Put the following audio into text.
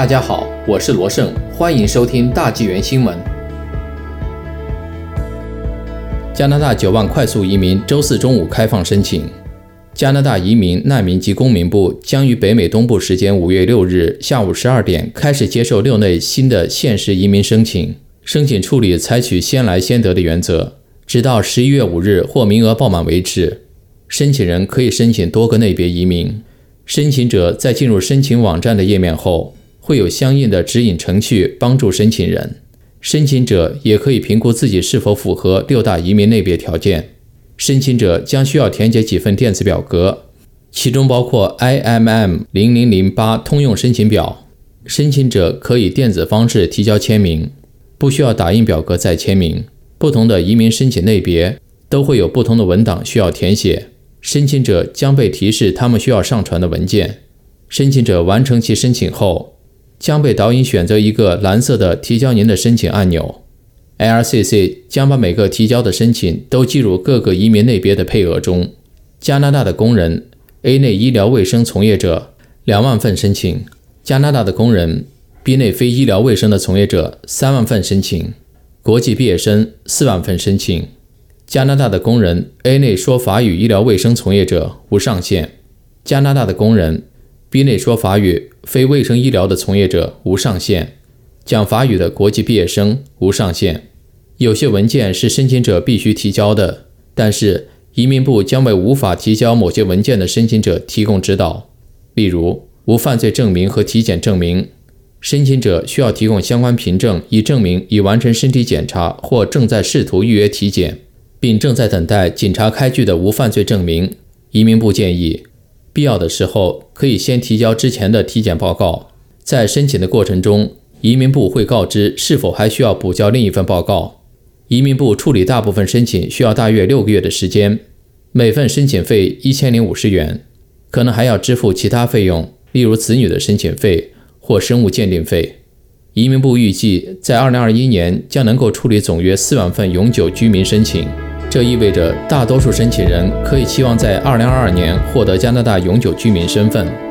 大家好，我是罗胜，欢迎收听大纪元新闻。加拿大九万快速移民周四中午开放申请。加拿大移民、难民及公民部将于北美东部时间五月六日下午十二点开始接受六类新的现实移民申请。申请处理采取先来先得的原则，直到十一月五日或名额爆满为止。申请人可以申请多个类别移民。申请者在进入申请网站的页面后，会有相应的指引程序帮助申请人。申请者也可以评估自己是否符合六大移民类别条件。申请者将需要填写几份电子表格，其中包括 IMM 零零零八通用申请表。申请者可以电子方式提交签名，不需要打印表格再签名。不同的移民申请类别都会有不同的文档需要填写，申请者将被提示他们需要上传的文件。申请者完成其申请后。将被导引选择一个蓝色的提交您的申请按钮。LCC 将把每个提交的申请都计入各个移民类别的配额中。加拿大的工人 A 类医疗卫生从业者两万份申请；加拿大的工人 B 类非医疗卫生的从业者三万份申请；国际毕业生四万份申请；加拿大的工人 A 类说法语医疗卫生从业者无上限；加拿大的工人 B 类说法语。非卫生医疗的从业者无上限，讲法语的国际毕业生无上限。有些文件是申请者必须提交的，但是移民部将为无法提交某些文件的申请者提供指导。例如，无犯罪证明和体检证明，申请者需要提供相关凭证，以证明已完成身体检查或正在试图预约体检，并正在等待警察开具的无犯罪证明。移民部建议。必要的时候，可以先提交之前的体检报告。在申请的过程中，移民部会告知是否还需要补交另一份报告。移民部处理大部分申请需要大约六个月的时间，每份申请费一千零五十元，可能还要支付其他费用，例如子女的申请费或生物鉴定费。移民部预计在二零二一年将能够处理总约四万份永久居民申请。这意味着大多数申请人可以期望在2022年获得加拿大永久居民身份。